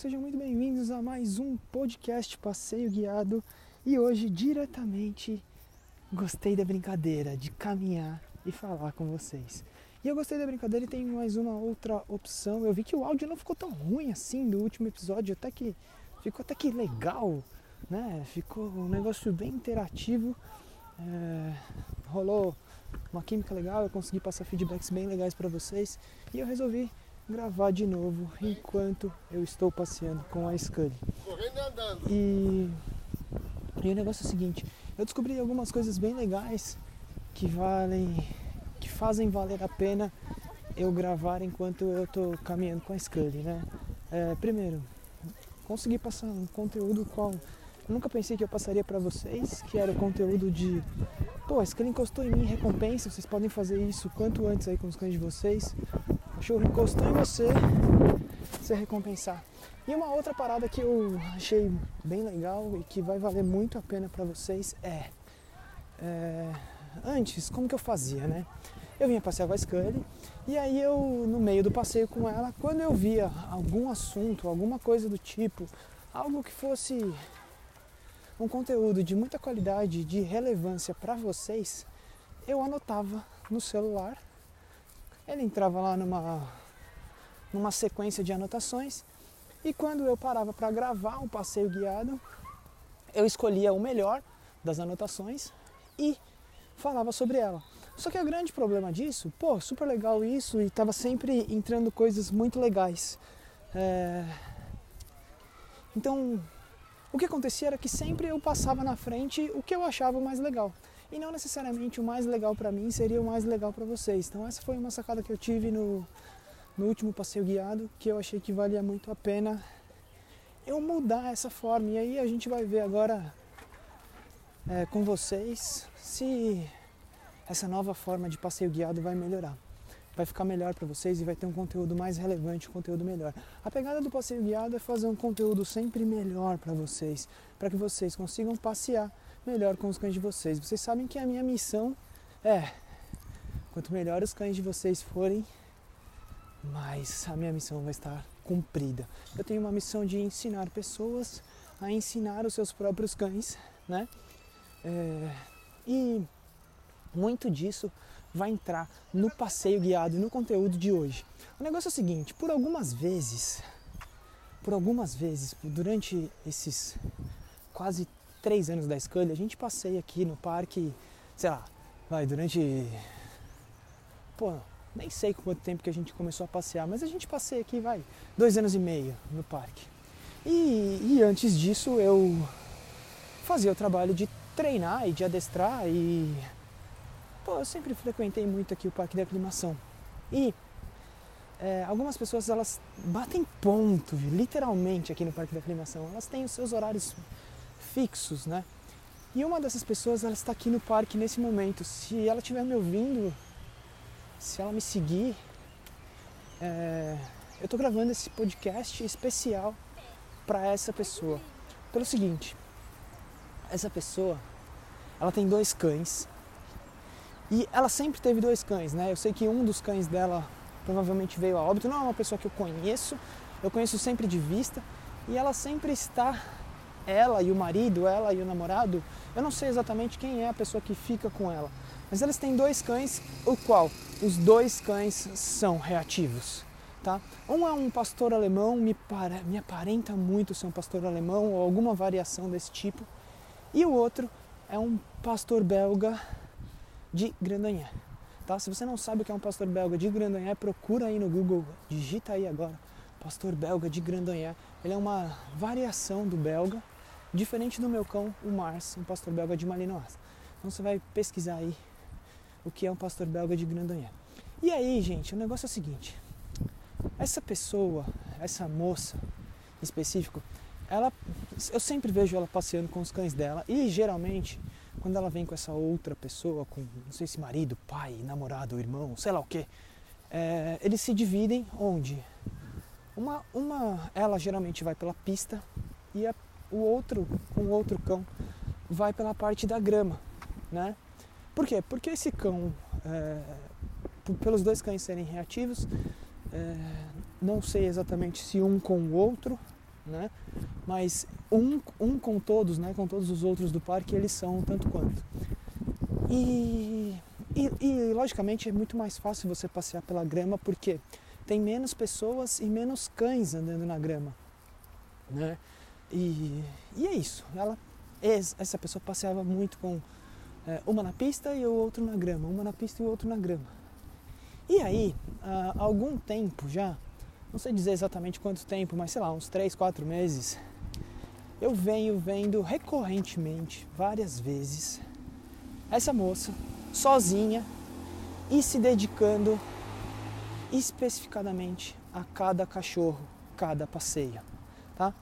sejam muito bem-vindos a mais um podcast Passeio Guiado. E hoje, diretamente, gostei da brincadeira de caminhar e falar com vocês. E eu gostei da brincadeira e tem mais uma outra opção. Eu vi que o áudio não ficou tão ruim assim do último episódio, até que ficou até que legal, né? Ficou um negócio bem interativo. É, rolou uma química legal, eu consegui passar feedbacks bem legais para vocês e eu resolvi gravar de novo enquanto eu estou passeando com a Scully. Correndo e andando. E, o negócio é o seguinte, eu descobri algumas coisas bem legais que valem, que fazem valer a pena eu gravar enquanto eu estou caminhando com a Scully, né? É, primeiro, consegui passar um conteúdo qual nunca pensei que eu passaria para vocês, que era o conteúdo de pô, a Scully encostou em mim, recompensa, vocês podem fazer isso quanto antes aí com os cães de vocês. O cachorro encostou em você, você recompensar. E uma outra parada que eu achei bem legal e que vai valer muito a pena para vocês é, é, antes, como que eu fazia, né? Eu vinha passear com a Scully e aí eu, no meio do passeio com ela, quando eu via algum assunto, alguma coisa do tipo, algo que fosse um conteúdo de muita qualidade, de relevância para vocês, eu anotava no celular. Ele entrava lá numa, numa sequência de anotações e quando eu parava para gravar um passeio guiado, eu escolhia o melhor das anotações e falava sobre ela. Só que o grande problema disso, pô, super legal isso e estava sempre entrando coisas muito legais. É... Então, o que acontecia era que sempre eu passava na frente o que eu achava mais legal. E não necessariamente o mais legal para mim seria o mais legal para vocês. Então essa foi uma sacada que eu tive no, no último passeio guiado, que eu achei que valia muito a pena eu mudar essa forma. E aí a gente vai ver agora é, com vocês se essa nova forma de passeio guiado vai melhorar vai ficar melhor para vocês e vai ter um conteúdo mais relevante, um conteúdo melhor. A pegada do passeio guiado é fazer um conteúdo sempre melhor para vocês, para que vocês consigam passear melhor com os cães de vocês. Vocês sabem que a minha missão é quanto melhor os cães de vocês forem, mais a minha missão vai estar cumprida. Eu tenho uma missão de ensinar pessoas a ensinar os seus próprios cães, né? É, e muito disso vai entrar no passeio guiado e no conteúdo de hoje. O negócio é o seguinte, por algumas vezes, por algumas vezes, durante esses quase três anos da escolha, a gente passeia aqui no parque, sei lá, vai, durante. Pô, nem sei quanto tempo que a gente começou a passear, mas a gente passeia aqui, vai, dois anos e meio no parque. E, e antes disso eu fazia o trabalho de treinar e de adestrar e Pô, eu sempre frequentei muito aqui o Parque da Aclimação. E é, algumas pessoas elas batem ponto, literalmente, aqui no Parque da Aclimação. Elas têm os seus horários fixos, né? E uma dessas pessoas ela está aqui no parque nesse momento. Se ela estiver me ouvindo, se ela me seguir, é, eu estou gravando esse podcast especial para essa pessoa. Pelo seguinte, essa pessoa, ela tem dois cães e ela sempre teve dois cães, né? Eu sei que um dos cães dela provavelmente veio a óbito, não é uma pessoa que eu conheço, eu conheço sempre de vista, e ela sempre está, ela e o marido, ela e o namorado, eu não sei exatamente quem é a pessoa que fica com ela, mas eles têm dois cães, o qual os dois cães são reativos. Tá? Um é um pastor alemão, me, para, me aparenta muito ser um pastor alemão ou alguma variação desse tipo, e o outro é um pastor belga de Grandonhé. Tá? Se você não sabe o que é um pastor belga de Grandonhé, procura aí no Google, digita aí agora, pastor belga de Grandonhé. Ele é uma variação do belga, diferente do meu cão, o Mars, um pastor belga de Malinois. Então você vai pesquisar aí o que é um pastor belga de Grandonhé. E aí, gente, o negócio é o seguinte: essa pessoa, essa moça em específico, ela, eu sempre vejo ela passeando com os cães dela e geralmente quando ela vem com essa outra pessoa, com não sei se marido, pai, namorado, irmão, sei lá o que, é, eles se dividem onde? Uma, uma, ela geralmente vai pela pista e a, o outro, o outro cão vai pela parte da grama, né? Por quê? Porque esse cão, é, pelos dois cães serem reativos, é, não sei exatamente se um com o outro, né? Mas um, um com todos, né? Com todos os outros do parque, eles são tanto quanto. E, e, e logicamente é muito mais fácil você passear pela grama porque tem menos pessoas e menos cães andando na grama, né? E, e é isso. Ela, essa pessoa passeava muito com é, uma na pista e o outro na grama, uma na pista e o outro na grama. E aí, há algum tempo já, não sei dizer exatamente quanto tempo, mas sei lá, uns 3, 4 meses, eu venho vendo recorrentemente, várias vezes, essa moça sozinha e se dedicando especificadamente a cada cachorro, cada passeio, tá?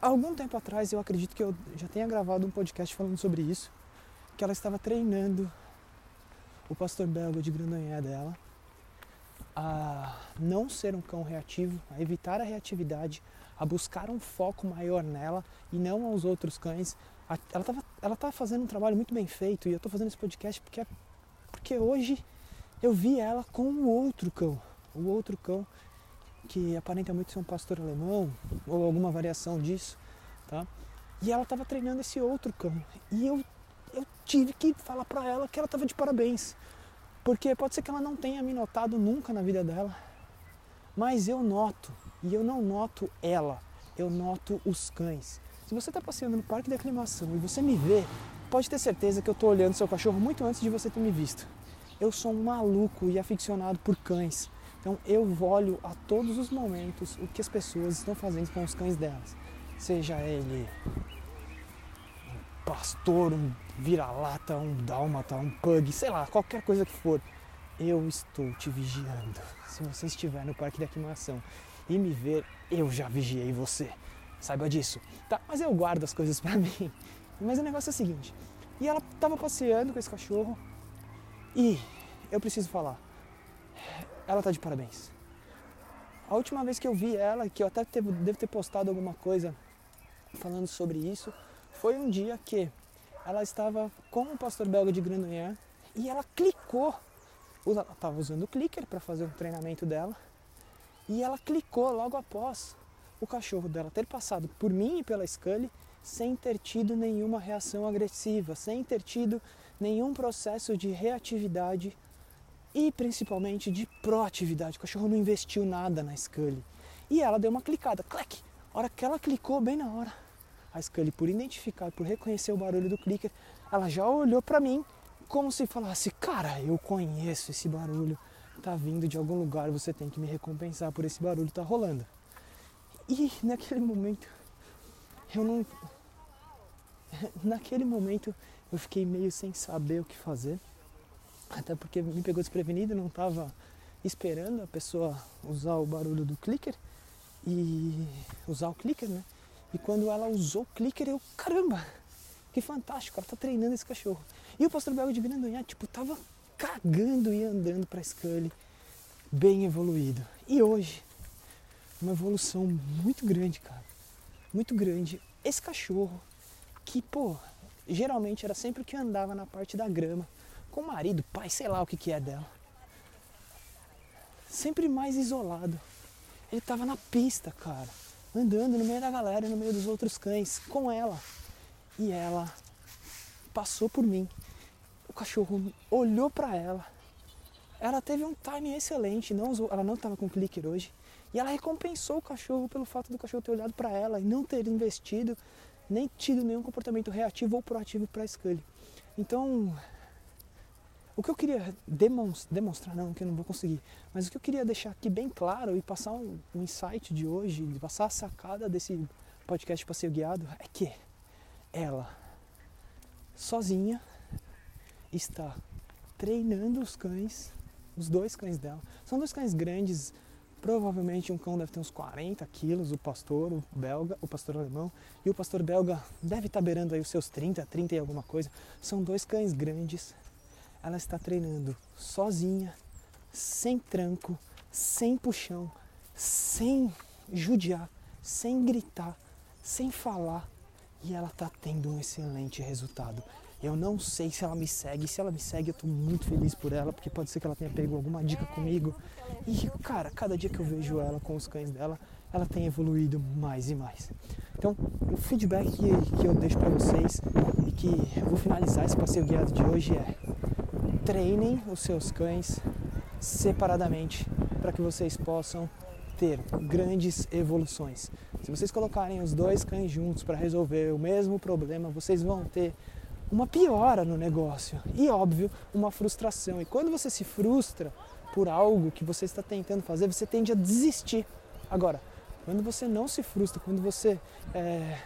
Algum tempo atrás, eu acredito que eu já tenha gravado um podcast falando sobre isso, que ela estava treinando o pastor belga de Grandonhé dela a não ser um cão reativo, a evitar a reatividade, a buscar um foco maior nela e não aos outros cães. Ela estava ela tava fazendo um trabalho muito bem feito e eu estou fazendo esse podcast porque, porque hoje eu vi ela com o outro cão, o outro cão que aparenta muito ser um pastor alemão ou alguma variação disso, tá? E ela estava treinando esse outro cão e eu eu tive que falar para ela que ela estava de parabéns, porque pode ser que ela não tenha me notado nunca na vida dela, mas eu noto e eu não noto ela, eu noto os cães. Se você está passeando no parque de aclimação e você me vê, pode ter certeza que eu estou olhando seu cachorro muito antes de você ter me visto. Eu sou um maluco e aficionado por cães. Então eu olho a todos os momentos o que as pessoas estão fazendo com os cães delas. Seja ele um pastor, um vira-lata, um dálmata, um pug, sei lá, qualquer coisa que for. Eu estou te vigiando. Se você estiver no parque de aclimação e me ver, eu já vigiei você. Saiba disso. Tá, mas eu guardo as coisas para mim. Mas o negócio é o seguinte. E ela estava passeando com esse cachorro e eu preciso falar, ela tá de parabéns. A última vez que eu vi ela, que eu até devo ter postado alguma coisa falando sobre isso, foi um dia que ela estava com o pastor belga de Grandonnier e ela clicou, ela estava usando o clicker para fazer o treinamento dela, e ela clicou logo após o cachorro dela ter passado por mim e pela Scully sem ter tido nenhuma reação agressiva, sem ter tido nenhum processo de reatividade e principalmente de proatividade. O cachorro não investiu nada na Scully. E ela deu uma clicada, clac! A hora que ela clicou, bem na hora, a Scully, por identificar, por reconhecer o barulho do clicker, ela já olhou para mim como se falasse: Cara, eu conheço esse barulho, tá vindo de algum lugar, você tem que me recompensar por esse barulho tá rolando. E naquele momento, eu não. Naquele momento, eu fiquei meio sem saber o que fazer, até porque me pegou desprevenido, não estava esperando a pessoa usar o barulho do clicker e usar o clicker, né? E quando ela usou o clicker, eu, caramba, que fantástico, ela tá treinando esse cachorro. E o pastor belga de Grandonhá, tipo, tava cagando e andando pra Scully, bem evoluído. E hoje, uma evolução muito grande, cara. Muito grande. Esse cachorro, que, pô, geralmente era sempre que andava na parte da grama, com o marido, pai, sei lá o que, que é dela. Sempre mais isolado. Ele tava na pista, cara, andando no meio da galera, no meio dos outros cães, com ela. E ela passou por mim. Cachorro olhou para ela. Ela teve um timing excelente, não ela não estava com clicker hoje. E ela recompensou o cachorro pelo fato do cachorro ter olhado para ela e não ter investido nem tido nenhum comportamento reativo ou proativo para a Scully. Então, o que eu queria demonstrar, não, que eu não vou conseguir, mas o que eu queria deixar aqui bem claro e passar um, um insight de hoje, passar a sacada desse podcast Passeio Guiado, é que ela, sozinha, está treinando os cães, os dois cães dela. São dois cães grandes, Provavelmente um cão deve ter uns 40 quilos, o pastor, o belga, o pastor alemão, e o pastor belga deve estar beirando aí os seus 30, 30 e alguma coisa. São dois cães grandes. Ela está treinando sozinha, sem tranco, sem puxão, sem judiar, sem gritar, sem falar. E ela está tendo um excelente resultado. Eu não sei se ela me segue. Se ela me segue, eu tô muito feliz por ela, porque pode ser que ela tenha pego alguma dica comigo. E, cara, cada dia que eu vejo ela com os cães dela, ela tem evoluído mais e mais. Então, o feedback que, que eu deixo para vocês e que eu vou finalizar esse passeio guiado de hoje é: treinem os seus cães separadamente para que vocês possam ter grandes evoluções. Se vocês colocarem os dois cães juntos para resolver o mesmo problema, vocês vão ter uma piora no negócio e, óbvio, uma frustração. E quando você se frustra por algo que você está tentando fazer, você tende a desistir. Agora, quando você não se frustra, quando você é,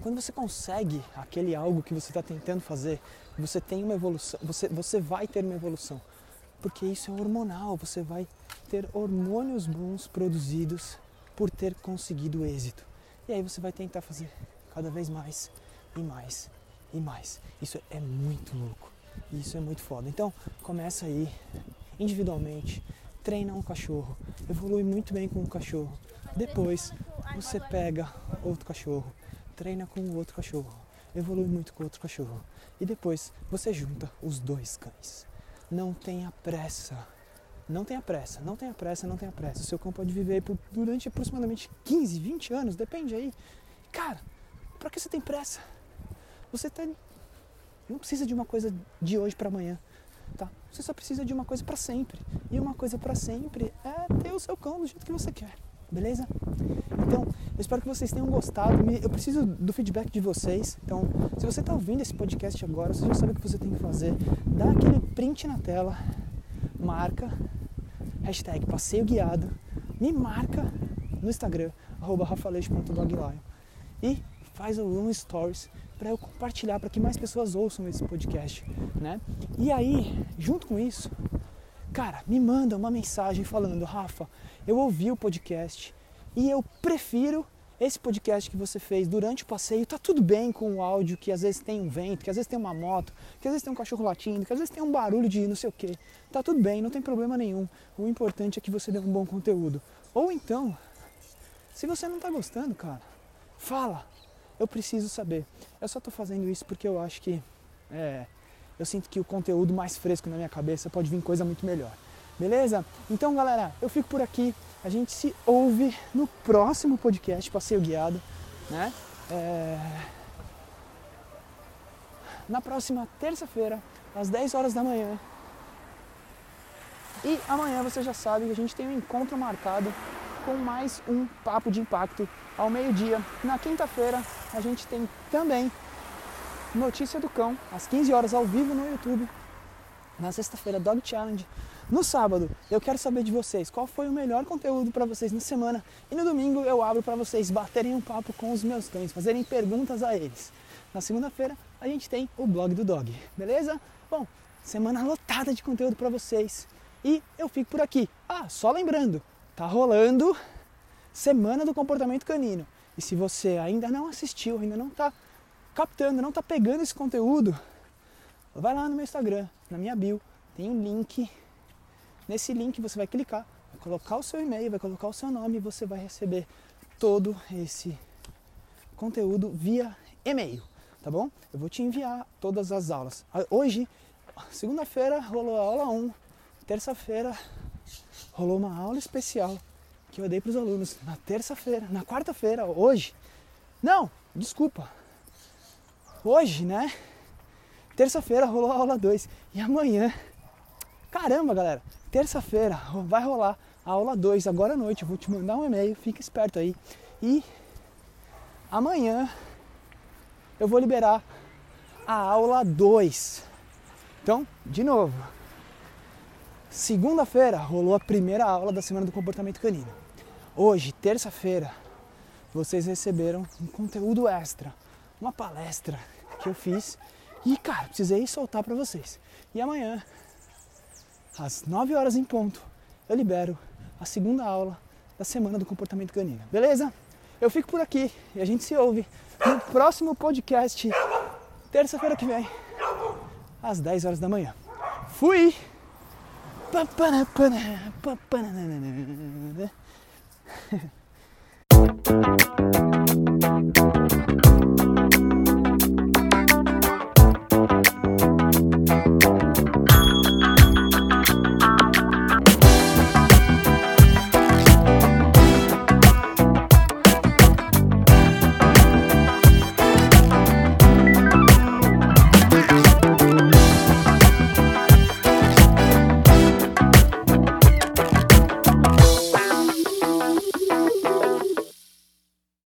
quando você consegue aquele algo que você está tentando fazer, você tem uma evolução, você, você vai ter uma evolução. Porque isso é hormonal, você vai ter hormônios bons produzidos por ter conseguido êxito. E aí você vai tentar fazer cada vez mais e mais e mais. Isso é muito louco. Isso é muito foda. Então, começa aí individualmente, treina um cachorro, evolui muito bem com um cachorro. Depois, você pega outro cachorro, treina com o outro cachorro, evolui muito com outro cachorro. E depois, você junta os dois cães. Não tenha pressa. Não tenha pressa, não tenha pressa, não tenha pressa. O seu cão pode viver por, durante aproximadamente 15, 20 anos, depende aí. Cara, para que você tem pressa? Você tá, não precisa de uma coisa de hoje para amanhã, tá? Você só precisa de uma coisa para sempre. E uma coisa para sempre é ter o seu cão do jeito que você quer, beleza? Então, eu espero que vocês tenham gostado. Eu preciso do feedback de vocês. Então, se você está ouvindo esse podcast agora, você já sabe o que você tem que fazer. Dá aquele print na tela, marca, hashtag passeio guiado, me marca no Instagram, arroba e faz um stories para eu compartilhar, para que mais pessoas ouçam esse podcast, né? E aí, junto com isso, cara, me manda uma mensagem falando, Rafa, eu ouvi o podcast e eu prefiro esse podcast que você fez durante o passeio. Tá tudo bem com o áudio que às vezes tem um vento, que às vezes tem uma moto, que às vezes tem um cachorro latindo, que às vezes tem um barulho de não sei o que. Tá tudo bem, não tem problema nenhum. O importante é que você dê um bom conteúdo. Ou então, se você não tá gostando, cara, fala eu preciso saber. Eu só estou fazendo isso porque eu acho que é, eu sinto que o conteúdo mais fresco na minha cabeça pode vir coisa muito melhor. Beleza? Então, galera, eu fico por aqui. A gente se ouve no próximo podcast Passeio Guiado, né? É... Na próxima terça-feira, às 10 horas da manhã. E amanhã você já sabe que a gente tem um encontro marcado com mais um Papo de Impacto ao meio-dia. Na quinta-feira a gente tem também Notícia do Cão, às 15 horas ao vivo no YouTube. Na sexta-feira, Dog Challenge. No sábado, eu quero saber de vocês qual foi o melhor conteúdo para vocês na semana. E no domingo eu abro para vocês baterem um papo com os meus cães, fazerem perguntas a eles. Na segunda-feira a gente tem o blog do Dog, beleza? Bom, semana lotada de conteúdo para vocês. E eu fico por aqui. Ah, só lembrando, Tá rolando Semana do Comportamento Canino. E se você ainda não assistiu, ainda não está captando, não está pegando esse conteúdo, vai lá no meu Instagram, na minha bio, tem um link. Nesse link você vai clicar, vai colocar o seu e-mail, vai colocar o seu nome e você vai receber todo esse conteúdo via e-mail, tá bom? Eu vou te enviar todas as aulas. Hoje, segunda-feira, rolou a aula 1, terça-feira rolou uma aula especial que eu dei para os alunos na terça-feira, na quarta-feira, hoje. Não, desculpa. Hoje, né? Terça-feira rolou a aula 2 e amanhã, caramba, galera, terça-feira vai rolar a aula 2 agora à noite. Eu vou te mandar um e-mail, fica esperto aí. E amanhã eu vou liberar a aula 2. Então, de novo, Segunda-feira rolou a primeira aula da Semana do Comportamento Canino. Hoje, terça-feira, vocês receberam um conteúdo extra, uma palestra que eu fiz e, cara, precisei soltar para vocês. E amanhã, às 9 horas em ponto, eu libero a segunda aula da Semana do Comportamento Canino. Beleza? Eu fico por aqui e a gente se ouve no próximo podcast, terça-feira que vem, às 10 horas da manhã. Fui! Ba-ba-da-ba-da, ba-ba-da-da-da-da-da.